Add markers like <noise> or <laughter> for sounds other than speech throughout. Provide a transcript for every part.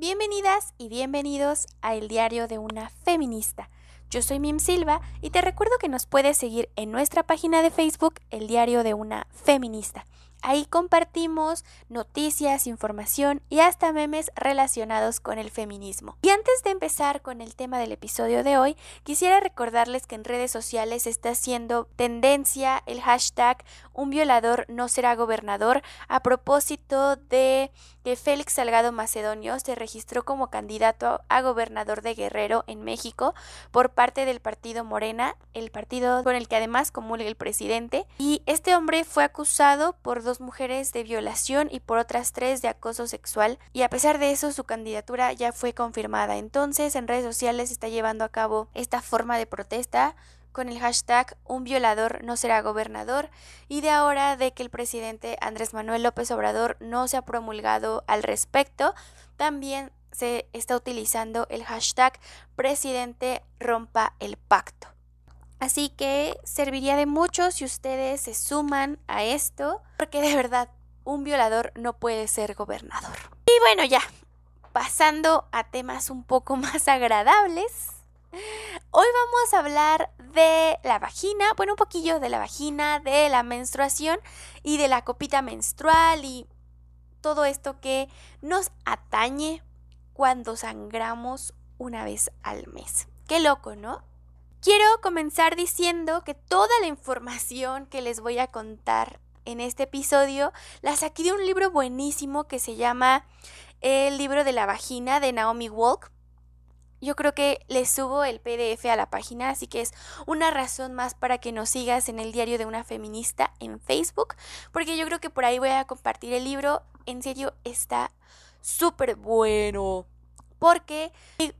Bienvenidas y bienvenidos a El Diario de una Feminista. Yo soy Mim Silva y te recuerdo que nos puedes seguir en nuestra página de Facebook El Diario de una Feminista. Ahí compartimos noticias, información y hasta memes relacionados con el feminismo. Y antes de empezar con el tema del episodio de hoy, quisiera recordarles que en redes sociales está haciendo tendencia el hashtag un violador no será gobernador a propósito de que Félix Salgado Macedonio se registró como candidato a gobernador de Guerrero en México por parte del partido Morena, el partido con el que además comulga el presidente, y este hombre fue acusado por dos mujeres de violación y por otras tres de acoso sexual y a pesar de eso su candidatura ya fue confirmada. Entonces en redes sociales está llevando a cabo esta forma de protesta con el hashtag un violador no será gobernador y de ahora de que el presidente Andrés Manuel López Obrador no se ha promulgado al respecto, también se está utilizando el hashtag presidente rompa el pacto. Así que serviría de mucho si ustedes se suman a esto, porque de verdad un violador no puede ser gobernador. Y bueno, ya, pasando a temas un poco <laughs> más agradables. Hoy vamos a hablar de la vagina, bueno, un poquillo de la vagina, de la menstruación y de la copita menstrual y todo esto que nos atañe cuando sangramos una vez al mes. Qué loco, ¿no? Quiero comenzar diciendo que toda la información que les voy a contar en este episodio la saqué de un libro buenísimo que se llama El libro de la vagina de Naomi Walk. Yo creo que les subo el PDF a la página, así que es una razón más para que nos sigas en el diario de una feminista en Facebook, porque yo creo que por ahí voy a compartir el libro. En serio, está súper bueno porque,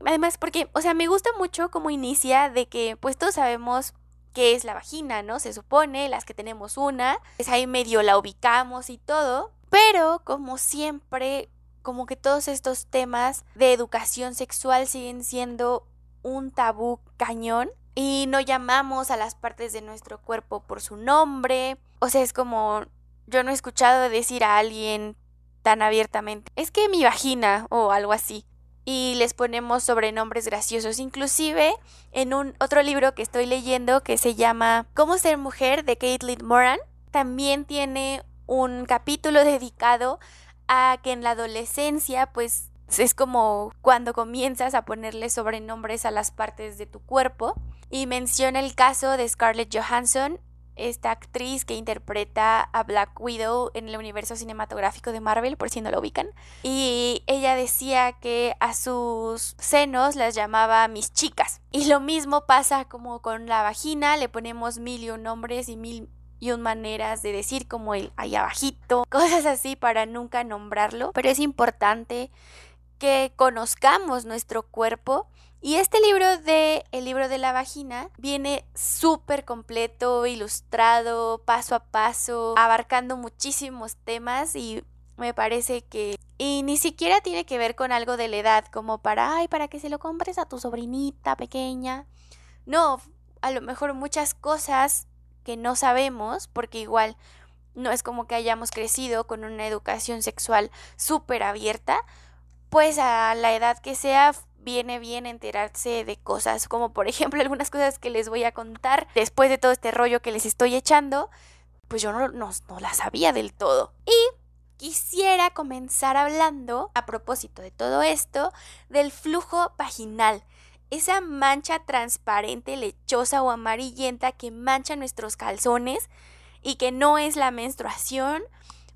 además, porque, o sea, me gusta mucho cómo inicia de que, pues todos sabemos qué es la vagina, ¿no? Se supone, las que tenemos una, pues ahí medio la ubicamos y todo, pero como siempre, como que todos estos temas de educación sexual siguen siendo un tabú cañón y no llamamos a las partes de nuestro cuerpo por su nombre, o sea, es como, yo no he escuchado decir a alguien tan abiertamente, es que mi vagina o algo así y les ponemos sobrenombres graciosos. Inclusive en un otro libro que estoy leyendo que se llama Cómo ser mujer de Caitlin Moran, también tiene un capítulo dedicado a que en la adolescencia pues es como cuando comienzas a ponerle sobrenombres a las partes de tu cuerpo y menciona el caso de Scarlett Johansson esta actriz que interpreta a Black Widow en el universo cinematográfico de Marvel, por si no lo ubican. Y ella decía que a sus senos las llamaba mis chicas. Y lo mismo pasa como con la vagina, le ponemos mil y un nombres y mil y un maneras de decir como el ahí abajito, <laughs> cosas así para nunca nombrarlo. Pero es importante que conozcamos nuestro cuerpo y este libro de El libro de la vagina viene súper completo, ilustrado, paso a paso, abarcando muchísimos temas y me parece que y ni siquiera tiene que ver con algo de la edad, como para, ay, para que se lo compres a tu sobrinita pequeña. No, a lo mejor muchas cosas que no sabemos, porque igual no es como que hayamos crecido con una educación sexual súper abierta, pues a la edad que sea viene bien enterarse de cosas, como por <laughs> ejemplo algunas cosas que les voy a contar después de todo este rollo que les estoy echando, pues yo no, no, no la sabía del todo. Y quisiera comenzar hablando, a propósito de todo esto, del flujo vaginal. Esa mancha transparente, lechosa o amarillenta que mancha nuestros calzones y que no es la menstruación,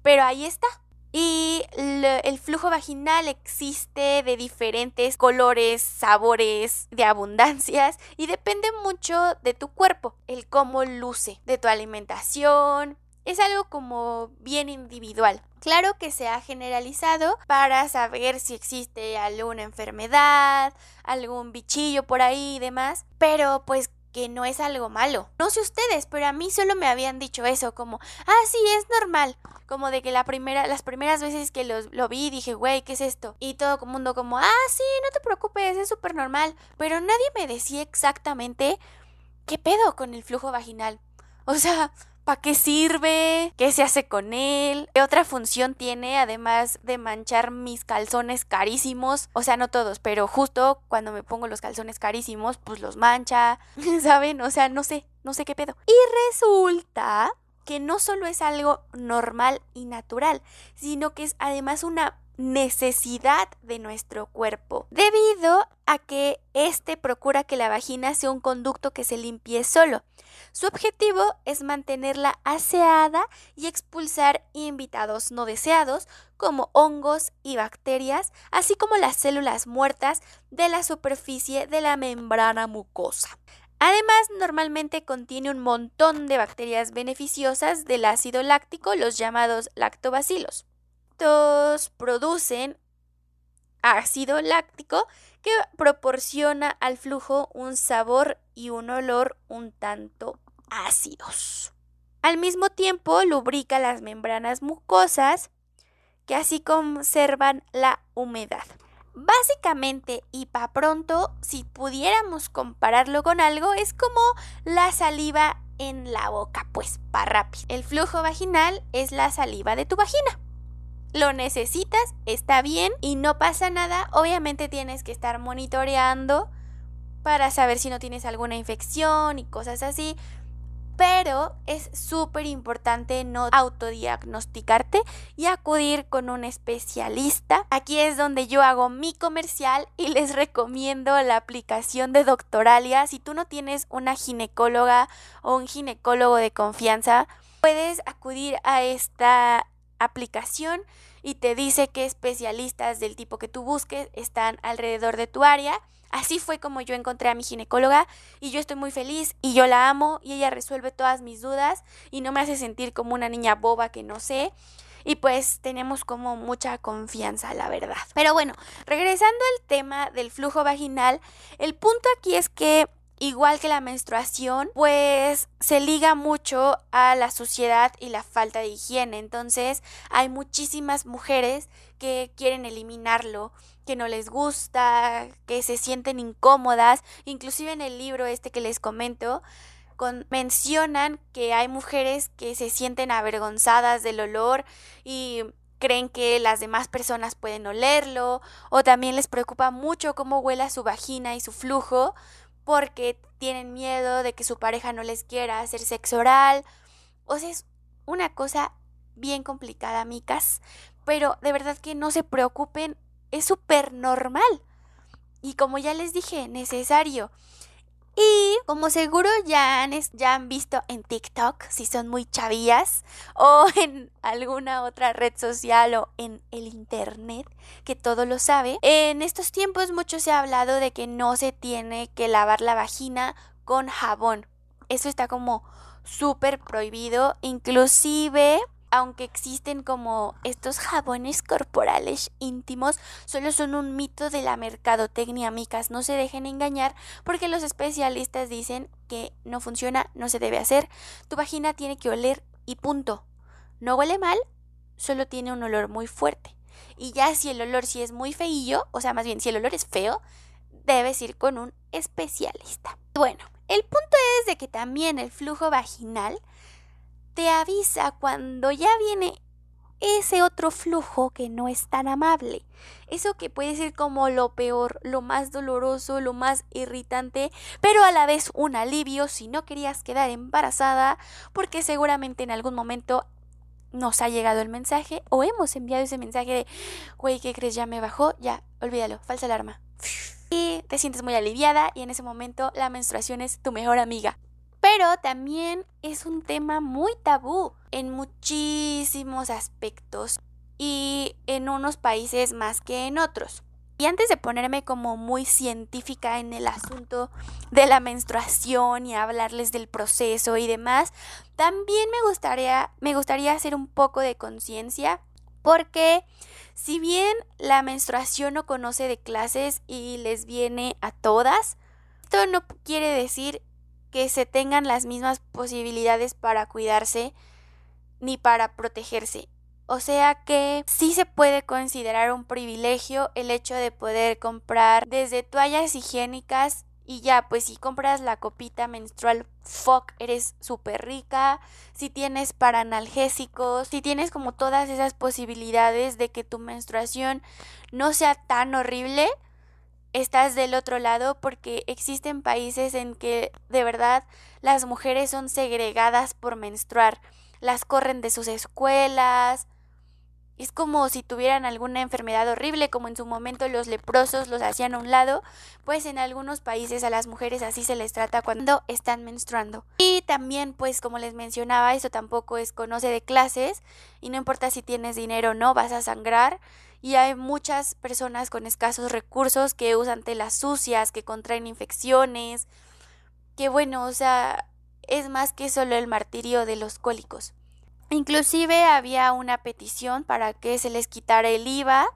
pero ahí está, y el flujo vaginal existe de diferentes colores, sabores, de abundancias y depende mucho de tu cuerpo, el cómo luce, de tu alimentación, es algo como bien individual. Claro que se ha generalizado para saber si existe alguna enfermedad, algún bichillo por ahí y demás, pero pues que no es algo malo. No sé ustedes, pero a mí solo me habían dicho eso, como, ah, sí, es normal. Como de que la primera, las primeras veces que lo, lo vi dije, güey, ¿qué es esto? Y todo el mundo como, ah, sí, no te preocupes, es súper normal. Pero nadie me decía exactamente qué pedo con el flujo vaginal. O sea, ¿Para qué sirve? ¿Qué se hace con él? ¿Qué otra función tiene además de manchar mis calzones carísimos? O sea, no todos, pero justo cuando me pongo los calzones carísimos, pues los mancha, <laughs> ¿saben? O sea, no sé, no sé qué pedo. Y resulta que no solo es algo normal y natural, sino que es además una necesidad de nuestro cuerpo, debido a que este procura que la vagina sea un conducto que se limpie solo. Su objetivo es mantenerla aseada y expulsar invitados no deseados como hongos y bacterias, así como las células muertas de la superficie de la membrana mucosa. Además, normalmente contiene un montón de bacterias beneficiosas del ácido láctico, los llamados lactobacilos. Estos producen ácido láctico que proporciona al flujo un sabor y un olor un tanto ácidos. Al mismo tiempo lubrica las membranas mucosas que así conservan la humedad. Básicamente, y para pronto, si pudiéramos compararlo con algo, es como la saliva en la boca, pues para rápido. El flujo vaginal es la saliva de tu vagina. Lo necesitas, está bien y no pasa nada. Obviamente tienes que estar monitoreando para saber si no tienes alguna infección y cosas así pero es súper importante no autodiagnosticarte y acudir con un especialista. Aquí es donde yo hago mi comercial y les recomiendo la aplicación de Doctoralia. Si tú no tienes una ginecóloga o un ginecólogo de confianza, puedes acudir a esta aplicación y te dice qué especialistas del tipo que tú busques están alrededor de tu área Así fue como yo encontré a mi ginecóloga y yo estoy muy feliz y yo la amo y ella resuelve todas mis dudas y no me hace sentir como una niña boba que no sé. Y pues tenemos como mucha confianza, la verdad. Pero bueno, regresando al tema del flujo vaginal, el punto aquí es que igual que la menstruación, pues se liga mucho a la suciedad y la falta de higiene. Entonces hay muchísimas mujeres que quieren eliminarlo, que no les gusta, que se sienten incómodas. Inclusive en el libro este que les comento, mencionan que hay mujeres que se sienten avergonzadas del olor y creen que las demás personas pueden olerlo o también les preocupa mucho cómo huela su vagina y su flujo porque tienen miedo de que su pareja no les quiera hacer sexo oral. O sea, es una cosa bien complicada, micas, pero de verdad que no se preocupen, es súper normal. Y como ya les dije, necesario. Y como seguro ya han, ya han visto en TikTok, si son muy chavillas, o <laughs> en alguna otra red social o en el Internet, que todo lo sabe, en estos tiempos mucho se ha hablado de que no se tiene que lavar la vagina con jabón. Eso está como súper prohibido, inclusive aunque existen como estos jabones corporales íntimos, solo son un mito de la mercadotecnia, micas. No se dejen engañar porque los especialistas dicen que no funciona, no se debe hacer. Tu vagina tiene que oler y punto. No huele mal, solo tiene un olor muy fuerte. Y ya si el olor sí es muy feillo, o sea, más bien si el olor es feo, debes ir con un especialista. Bueno, el punto es de que también el flujo vaginal te avisa cuando ya viene ese otro flujo que no es tan amable. Eso que puede ser como lo peor, lo más doloroso, lo más irritante, pero a la vez un alivio si no querías quedar embarazada, porque seguramente en algún momento nos ha llegado el mensaje o hemos enviado ese mensaje de, güey, ¿qué crees? Ya me bajó, ya, olvídalo, falsa alarma. Y te sientes muy aliviada y en ese momento la menstruación es tu mejor amiga pero también es un tema muy tabú en muchísimos aspectos y en unos países más que en otros. Y antes de ponerme como muy científica en el asunto de la menstruación y hablarles del proceso y demás, también me gustaría, me gustaría hacer un poco de conciencia porque si bien la menstruación no conoce de clases y les viene a todas, esto no quiere decir que se tengan las mismas posibilidades para cuidarse ni para protegerse. O sea que sí se puede considerar un privilegio el hecho de poder comprar desde toallas higiénicas y ya, pues si compras la copita menstrual, fuck, eres súper rica. Si tienes para analgésicos, si tienes como todas esas posibilidades de que tu menstruación no sea tan horrible, estás del otro lado porque existen países en que de verdad las mujeres son segregadas por menstruar. Las corren de sus escuelas, es como si tuvieran alguna enfermedad horrible, como en su momento los leprosos los hacían a un lado, pues en algunos países a las mujeres así se les trata cuando están menstruando. Y también, pues como les mencionaba, eso tampoco es conoce de clases y no importa si tienes dinero o no, vas a sangrar. Y hay muchas personas con escasos recursos que usan telas sucias, que contraen infecciones, que bueno, o sea, es más que solo el martirio de los cólicos. Inclusive había una petición para que se les quitara el IVA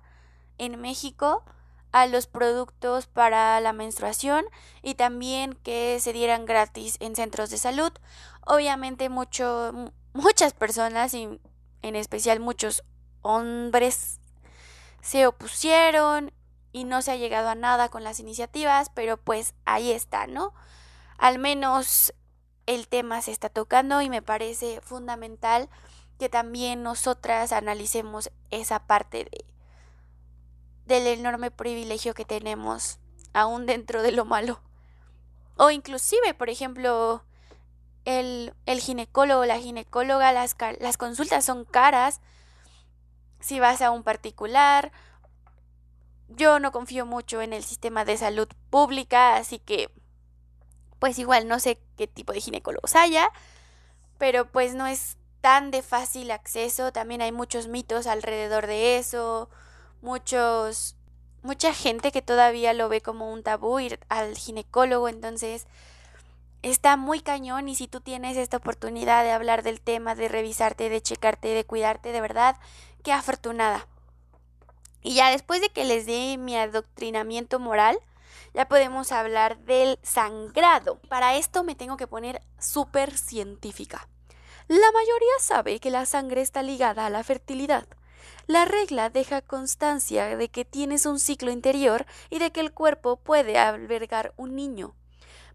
en México a los productos para la menstruación y también que se dieran gratis en centros de salud. Obviamente muchas personas y en especial muchos hombres se opusieron y no se ha llegado a nada con las iniciativas, pero pues ahí está, ¿no? Al menos el tema se está tocando y me parece fundamental que también nosotras analicemos esa parte de del enorme privilegio que tenemos aún dentro de lo malo. O inclusive, por ejemplo, el, el ginecólogo, la ginecóloga, las, las consultas son caras. Si vas a un particular, yo no confío mucho en el sistema de salud pública, así que pues igual no sé qué tipo de ginecólogos haya, pero pues no es tan de fácil acceso, también hay muchos mitos alrededor de eso, muchos mucha gente que todavía lo ve como un tabú ir al ginecólogo, entonces está muy cañón y si tú tienes esta oportunidad de hablar del tema, de revisarte, de checarte, de cuidarte, de verdad, qué afortunada. Y ya después de que les dé mi adoctrinamiento moral, ya podemos hablar del sangrado. Para esto me tengo que poner súper científica. La mayoría sabe que la sangre está ligada a la fertilidad. La regla deja constancia de que tienes un ciclo interior y de que el cuerpo puede albergar un niño.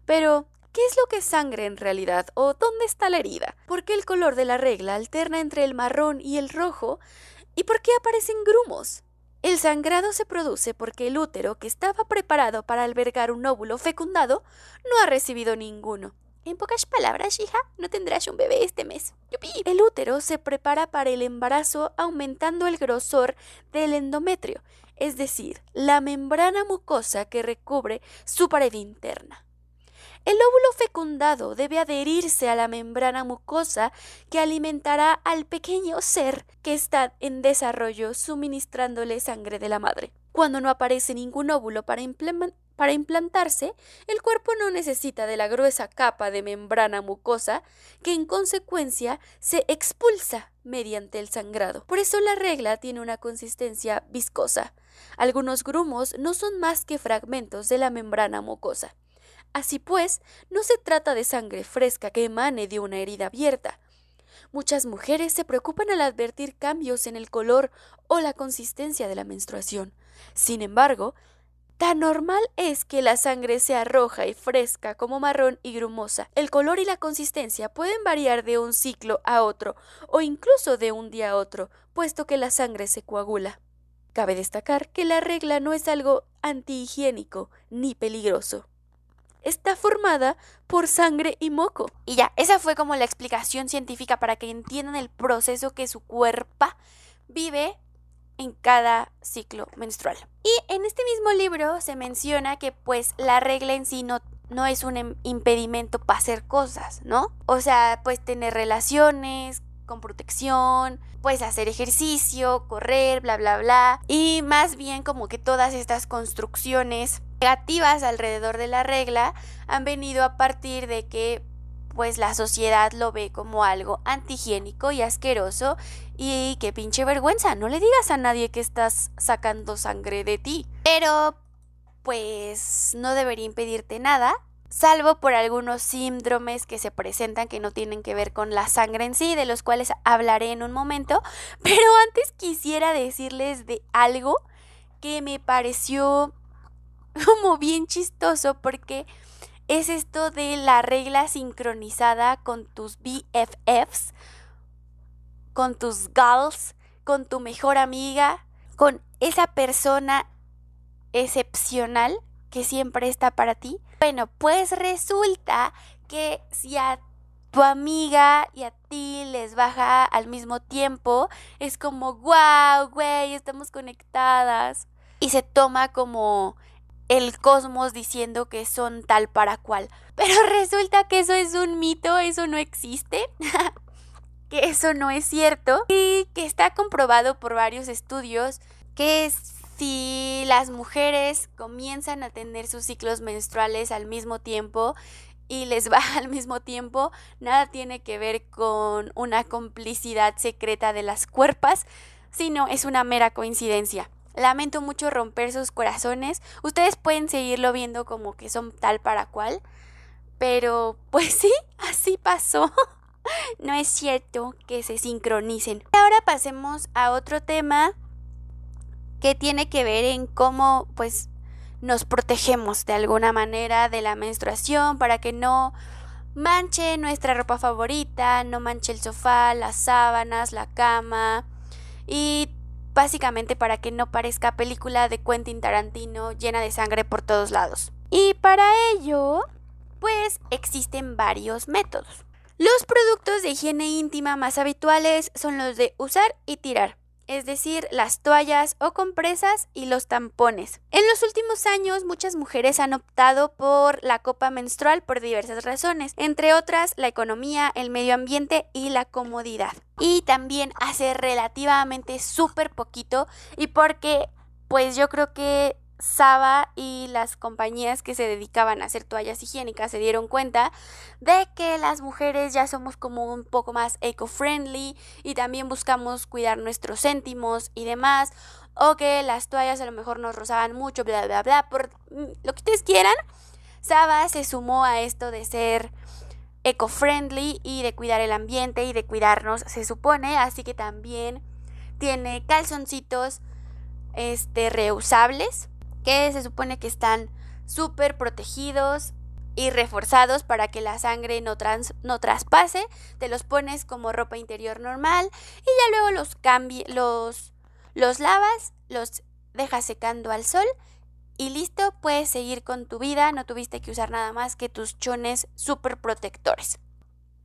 Pero, ¿qué es lo que es sangre en realidad o dónde está la herida? ¿Por qué el color de la regla alterna entre el marrón y el rojo? ¿Y por qué aparecen grumos? El sangrado se produce porque el útero, que estaba preparado para albergar un óvulo fecundado, no ha recibido ninguno. En pocas palabras, hija, no tendrás un bebé este mes. El útero se prepara para el embarazo aumentando el grosor del endometrio, es decir, la membrana mucosa que recubre su pared interna. El óvulo fecundado debe adherirse a la membrana mucosa que alimentará al pequeño ser que está en desarrollo suministrándole sangre de la madre. Cuando no aparece ningún óvulo para, para implantarse, el cuerpo no necesita de la gruesa capa de membrana mucosa que en consecuencia se expulsa mediante el sangrado. Por eso la regla tiene una consistencia viscosa. Algunos grumos no son más que fragmentos de la membrana mucosa. Así pues, no se trata de sangre fresca que emane de una herida abierta. Muchas mujeres se preocupan al advertir cambios en el color o la consistencia de la menstruación. Sin embargo, Tan normal es que la sangre sea roja y fresca como marrón y grumosa. El color y la consistencia pueden variar de un ciclo a otro o incluso de un día a otro, puesto que la sangre se coagula. Cabe destacar que la regla no es algo antihigiénico ni peligroso. Está formada por sangre y moco. Y ya, esa fue como la explicación científica para que entiendan el proceso que su cuerpo vive en cada ciclo menstrual. Y en este mismo libro se menciona que pues la regla en sí no, no es un em, impedimento para hacer cosas, ¿no? O sea, pues tener relaciones con protección, pues hacer ejercicio, correr, bla, bla, bla. Y más bien como que todas estas construcciones negativas alrededor de la regla han venido a partir de que pues la sociedad lo ve como algo antihigiénico y asqueroso y qué pinche vergüenza, no le digas a nadie que estás sacando sangre de ti. Pero pues no debería impedirte nada, salvo por algunos síndromes que se presentan que no tienen que ver con la sangre en sí, de los cuales hablaré en un momento, pero antes quisiera decirles de algo que me pareció <laughs> como bien chistoso porque es esto de la regla sincronizada con tus BFFs, con tus gals, con tu mejor amiga, con esa persona excepcional que siempre está para ti. Bueno, pues resulta que si a tu amiga y a ti les baja al mismo tiempo, es como, wow, güey, estamos conectadas. Y se toma como el cosmos diciendo que son tal para cual. <laughs> Pero resulta que eso es un mito, eso no existe. <laughs> que eso no es cierto y que está comprobado por varios estudios que si las mujeres comienzan a tener sus ciclos menstruales al mismo tiempo y les <laughs> va al mismo tiempo, nada tiene que ver con una complicidad secreta de las cuerpas, sino es una mera coincidencia. Lamento mucho romper sus corazones. Ustedes pueden seguirlo viendo como que son tal para cual. Pero pues sí, <laughs> así pasó. <laughs> no es cierto que se sincronicen. Ahora pasemos a otro tema que tiene que ver en cómo pues nos protegemos de alguna manera de la menstruación para que no manche nuestra ropa favorita, no manche el sofá, las sábanas, la cama y básicamente para que no parezca película de Quentin Tarantino llena de sangre por todos lados. Y para ello, pues existen varios métodos. Los productos de higiene íntima más habituales son los de usar y tirar es decir, las toallas o compresas y los tampones. En los últimos años, muchas mujeres han optado por la copa menstrual por diversas razones, entre otras la economía, el medio ambiente y la comodidad. Y también hace relativamente súper poquito y porque pues yo creo que Saba y las compañías que se dedicaban a hacer toallas higiénicas se dieron cuenta de que las mujeres ya somos como un poco más eco-friendly y también buscamos cuidar nuestros céntimos y demás, o que las toallas a lo mejor nos rozaban mucho, bla, bla, bla, por lo que ustedes quieran. Saba se sumó a esto de ser eco-friendly y de cuidar el ambiente y de cuidarnos, se supone, así que también tiene calzoncitos este reusables que se supone que están súper protegidos y reforzados para que la sangre no, no traspase. Te los pones como ropa interior normal y ya luego los, los, los lavas, los dejas secando al sol y listo, puedes seguir con tu vida. No tuviste que usar nada más que tus chones súper protectores.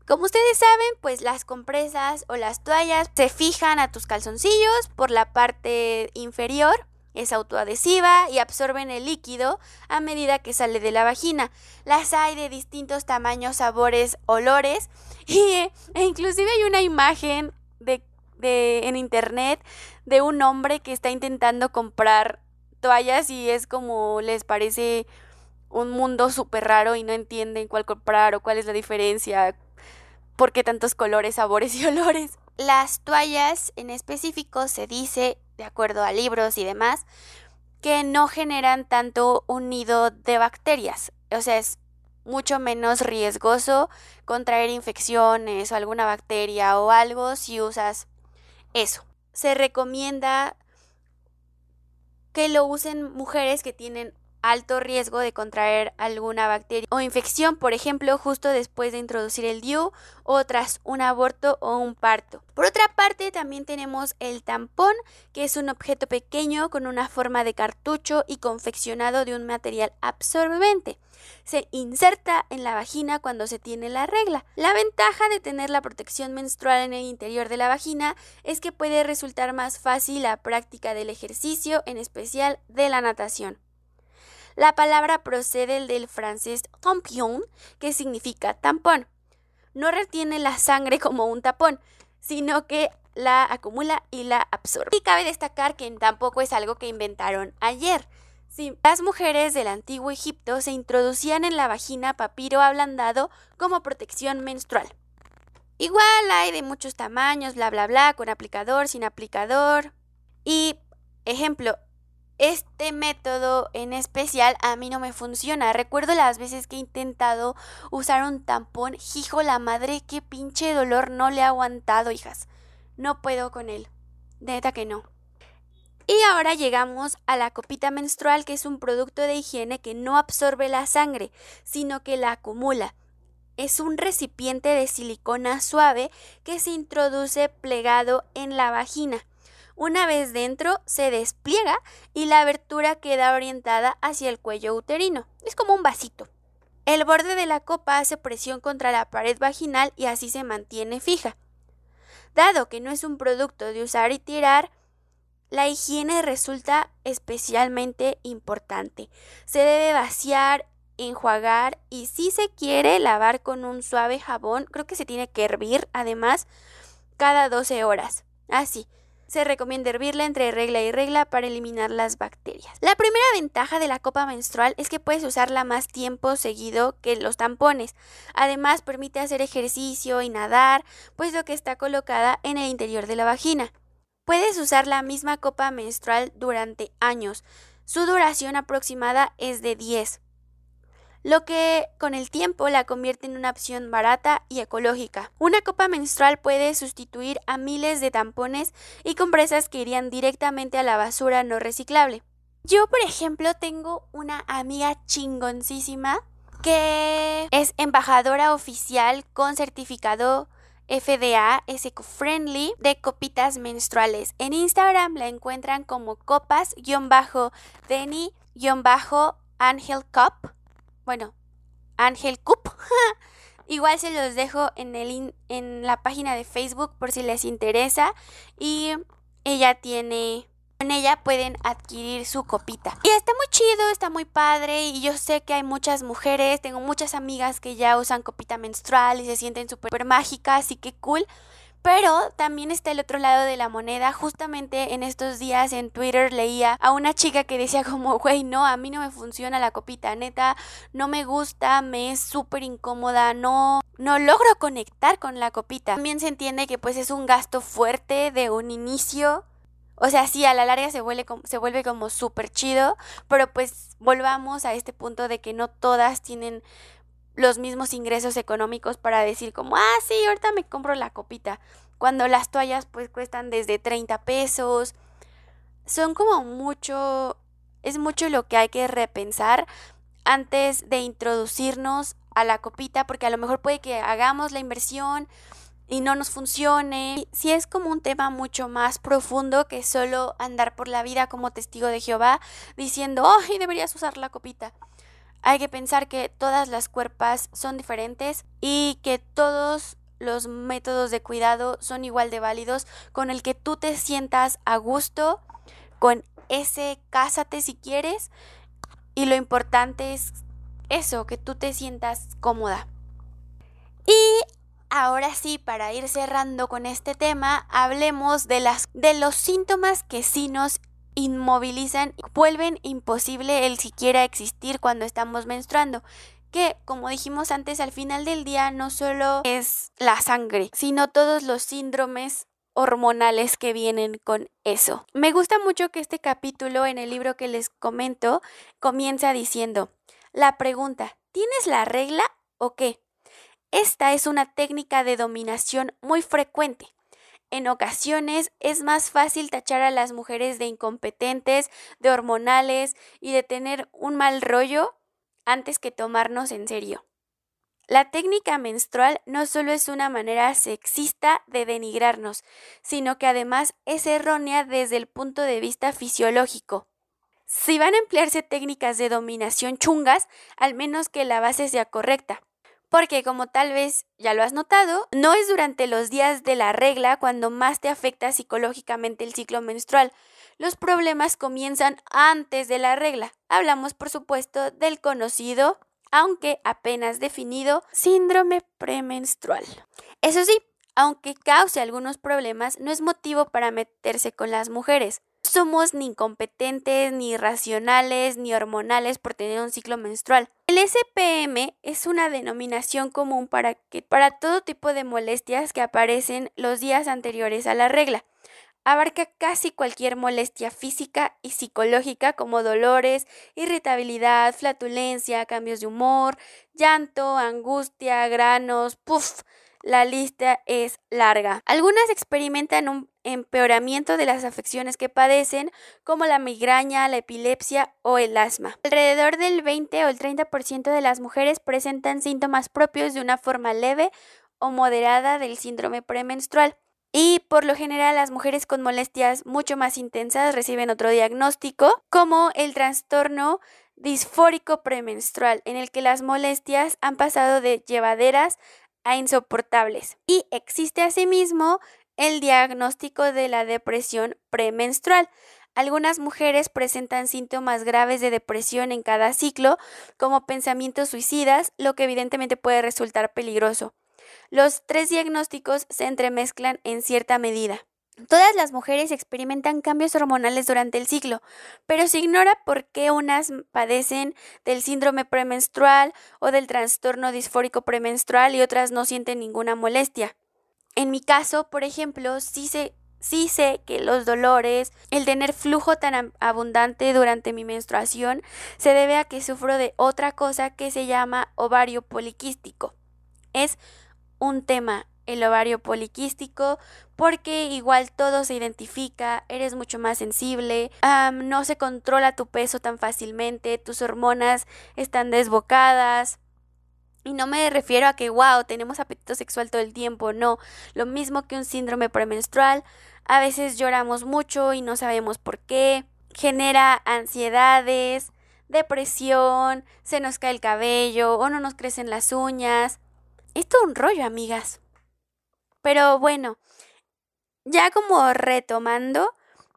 Como ustedes saben, pues las compresas o las toallas se fijan a tus calzoncillos por la parte inferior es autoadhesiva y absorben el líquido a medida que sale de la vagina. Las hay de distintos tamaños, sabores, olores <laughs> y, e inclusive hay una imagen de, en internet de un hombre que está intentando comprar toallas y es como les parece un mundo súper raro y no entienden cuál comprar o cuál es la diferencia, por qué tantos colores, sabores y <laughs> olores. Las toallas en específico se dice de acuerdo a libros y demás, que no generan tanto un nido de bacterias. O sea, es mucho menos riesgoso contraer infecciones o alguna bacteria o algo si usas eso. Se recomienda que lo usen mujeres que tienen alto riesgo de contraer alguna bacteria o infección, por ejemplo, justo después de introducir el DIU o tras un aborto o un parto. Por otra parte, también tenemos el tampón, que es un objeto pequeño con una forma de cartucho y confeccionado de un material absorbente. Se inserta en la vagina cuando se tiene la regla. La ventaja de tener la protección menstrual en el interior de la vagina es que puede resultar más fácil la práctica del ejercicio, en especial de la natación. La palabra procede del francés tampion, que significa tampón. No retiene la sangre <laughs> como un tapón, sino que la acumula y la absorbe. Y cabe destacar que tampoco es algo que inventaron ayer. Sí, las mujeres del antiguo Egipto se introducían en la vagina papiro ablandado como protección menstrual. Igual hay de muchos tamaños, bla, bla, bla, con aplicador, sin aplicador. Y, ejemplo, este método en especial a mí no me funciona. Recuerdo las veces que he intentado usar un tampón. Hijo la madre, qué pinche dolor no le he aguantado, hijas. No puedo con él. Neta que no. Y ahora llegamos a la copita menstrual, que es un producto de higiene que no absorbe la sangre, sino que la acumula. Es un recipiente de silicona suave que se introduce plegado en la vagina. Una vez dentro, se despliega y la abertura queda orientada hacia el cuello uterino. Es como un vasito. El borde de la copa hace presión contra la pared vaginal y así se mantiene fija. Dado que no es un producto de usar y tirar, la higiene resulta especialmente importante. Se debe vaciar, enjuagar y si se quiere lavar con un suave jabón, creo que se tiene que hervir además cada 12 horas. Así, se recomienda hervirla entre regla y regla para eliminar las bacterias. La primera ventaja de la copa menstrual es que puedes usarla más tiempo seguido que los tampones. Además, permite hacer ejercicio y nadar, puesto que está colocada en el interior de la vagina. Puedes usar la misma copa menstrual durante años. Su duración aproximada es de 10 lo que con el tiempo la convierte en una opción barata y ecológica. Una copa menstrual puede sustituir a miles de tampones y compresas que irían directamente a la basura no reciclable. Yo, por ejemplo, tengo una amiga chingoncísima que es embajadora oficial con certificado FDA es eco-friendly de copitas menstruales. En Instagram la encuentran como copas-deni-angel cup bueno, Ángel Cup. <laughs> Igual se los dejo en, el en la página de Facebook por si les interesa. Y ella tiene con ella pueden adquirir su copita. Y está muy chido, está muy padre y yo sé que hay muchas mujeres, tengo muchas amigas que ya usan copita menstrual y se sienten súper mágicas así que cool. Pero también está el otro lado de la moneda. Justamente en estos días en Twitter leía a una chica que decía como, güey, no, a mí no me funciona la copita, neta, no me gusta, me es súper incómoda, no, no logro conectar con la copita. También se entiende que pues es un gasto fuerte de un inicio. O sea, sí, a la larga se vuelve se vuelve como súper chido, pero pues volvamos a este punto de que no todas tienen los mismos ingresos económicos para decir como, ah, sí, ahorita me compro la copita. Cuando las toallas pues cuestan desde 30 pesos. Son como mucho, es mucho lo que hay que repensar antes de introducirnos a la copita, porque a lo mejor puede que hagamos la inversión y no nos funcione. Si es como un tema mucho más profundo que solo andar por la vida como testigo de Jehová diciendo, ay, deberías usar la copita. Hay que pensar que todas las cuerpas son diferentes y que todos los métodos de cuidado son igual de válidos con el que tú te sientas a gusto con ese cásate si quieres y lo importante es eso, que tú te sientas cómoda. Y ahora sí, para ir cerrando con este tema, hablemos de las de los síntomas que sí nos inmovilizan, vuelven imposible el siquiera existir cuando estamos menstruando que, como dijimos antes, al final del día no solo es la sangre, sino todos los síndromes hormonales que vienen con eso. Me gusta mucho que este capítulo en el libro que les comento comienza diciendo, la pregunta, ¿tienes la regla o qué? Esta es una técnica de dominación muy frecuente. En ocasiones es más fácil tachar a las mujeres de incompetentes, de hormonales y de tener un mal rollo antes que tomarnos en serio. La técnica menstrual no solo es una manera sexista de denigrarnos, sino que además es errónea desde el punto de vista fisiológico. Si van a emplearse técnicas de dominación chungas, al menos que la base sea correcta porque como tal vez ya lo has notado, no es durante los días de la regla cuando más te afecta psicológicamente el ciclo menstrual. Los problemas comienzan antes de la regla. Hablamos, por supuesto, del conocido, aunque apenas definido, síndrome premenstrual. Eso sí, aunque cause algunos problemas, no es motivo para meterse con las mujeres. Somos ni incompetentes, ni irracionales, ni hormonales por tener un ciclo menstrual. El SPM es una denominación común para, para todo tipo de molestias que aparecen los días anteriores a la regla abarca casi cualquier molestia física y psicológica como dolores, irritabilidad, flatulencia, cambios de humor, llanto, angustia, granos, puff. La lista es larga. Algunas experimentan un empeoramiento de las afecciones que padecen, como la migraña, la epilepsia o el asma. Alrededor del 20 o el 30% de las mujeres presentan síntomas propios de una forma leve o moderada del síndrome premenstrual. Y por lo general las mujeres con molestias mucho más intensas reciben otro diagnóstico como el trastorno disfórico premenstrual, en el que las molestias han pasado de llevaderas a insoportables. Y existe asimismo el diagnóstico de la depresión premenstrual. Algunas mujeres presentan síntomas graves de depresión en cada ciclo, como pensamientos suicidas, lo que evidentemente puede resultar peligroso. Los tres diagnósticos se entremezclan en cierta medida. Todas las mujeres experimentan cambios hormonales durante el ciclo, pero se ignora por qué unas padecen del síndrome premenstrual o del trastorno disfórico premenstrual y otras no sienten ninguna molestia. En mi caso, por ejemplo, sí sé, sí sé que los dolores, el tener flujo tan abundante durante mi menstruación, se debe a que sufro de otra cosa que se llama ovario poliquístico. Es un tema, el ovario poliquístico, porque igual todo se identifica, eres mucho más sensible, no se controla tu peso tan fácilmente, tus hormonas están desbocadas. Y no me refiero a que, wow, tenemos apetito sexual todo el tiempo, no. Lo mismo que un síndrome premenstrual, a veces lloramos mucho y no sabemos por qué, genera ansiedades, depresión, se nos cae el cabello o no nos crecen las uñas. Es todo un rollo, amigas. Pero bueno, ya como retomando,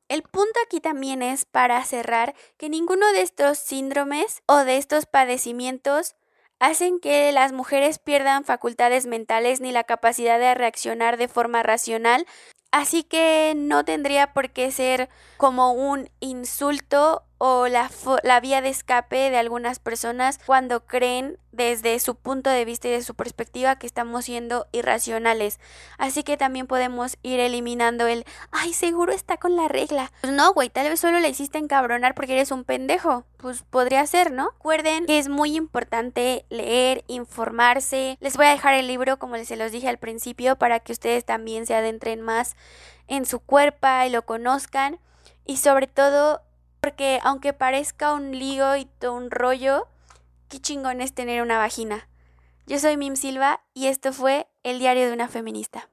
el punto aquí también es para cerrar que ninguno de estos síndromes o de estos padecimientos hacen que las mujeres pierdan facultades mentales ni la capacidad de reaccionar de forma racional, así que no tendría por qué ser como un insulto o la, la, vía de escape de algunas personas cuando creen desde su punto de vista y de su perspectiva que estamos siendo irracionales. Así que también podemos ir eliminando el, ay, seguro está con la regla. Pues no, güey, tal vez solo le hiciste encabronar porque eres un pendejo. Pues podría ser, ¿no? Recuerden que es muy importante leer, informarse. Les voy a dejar el libro, como se los dije al principio, para que ustedes también se adentren más en su cuerpo y lo conozcan. Y sobre todo porque aunque parezca un lío y todo un rollo, qué chingón es tener una vagina. Yo soy Mim Silva y esto fue El Diario de una Feminista.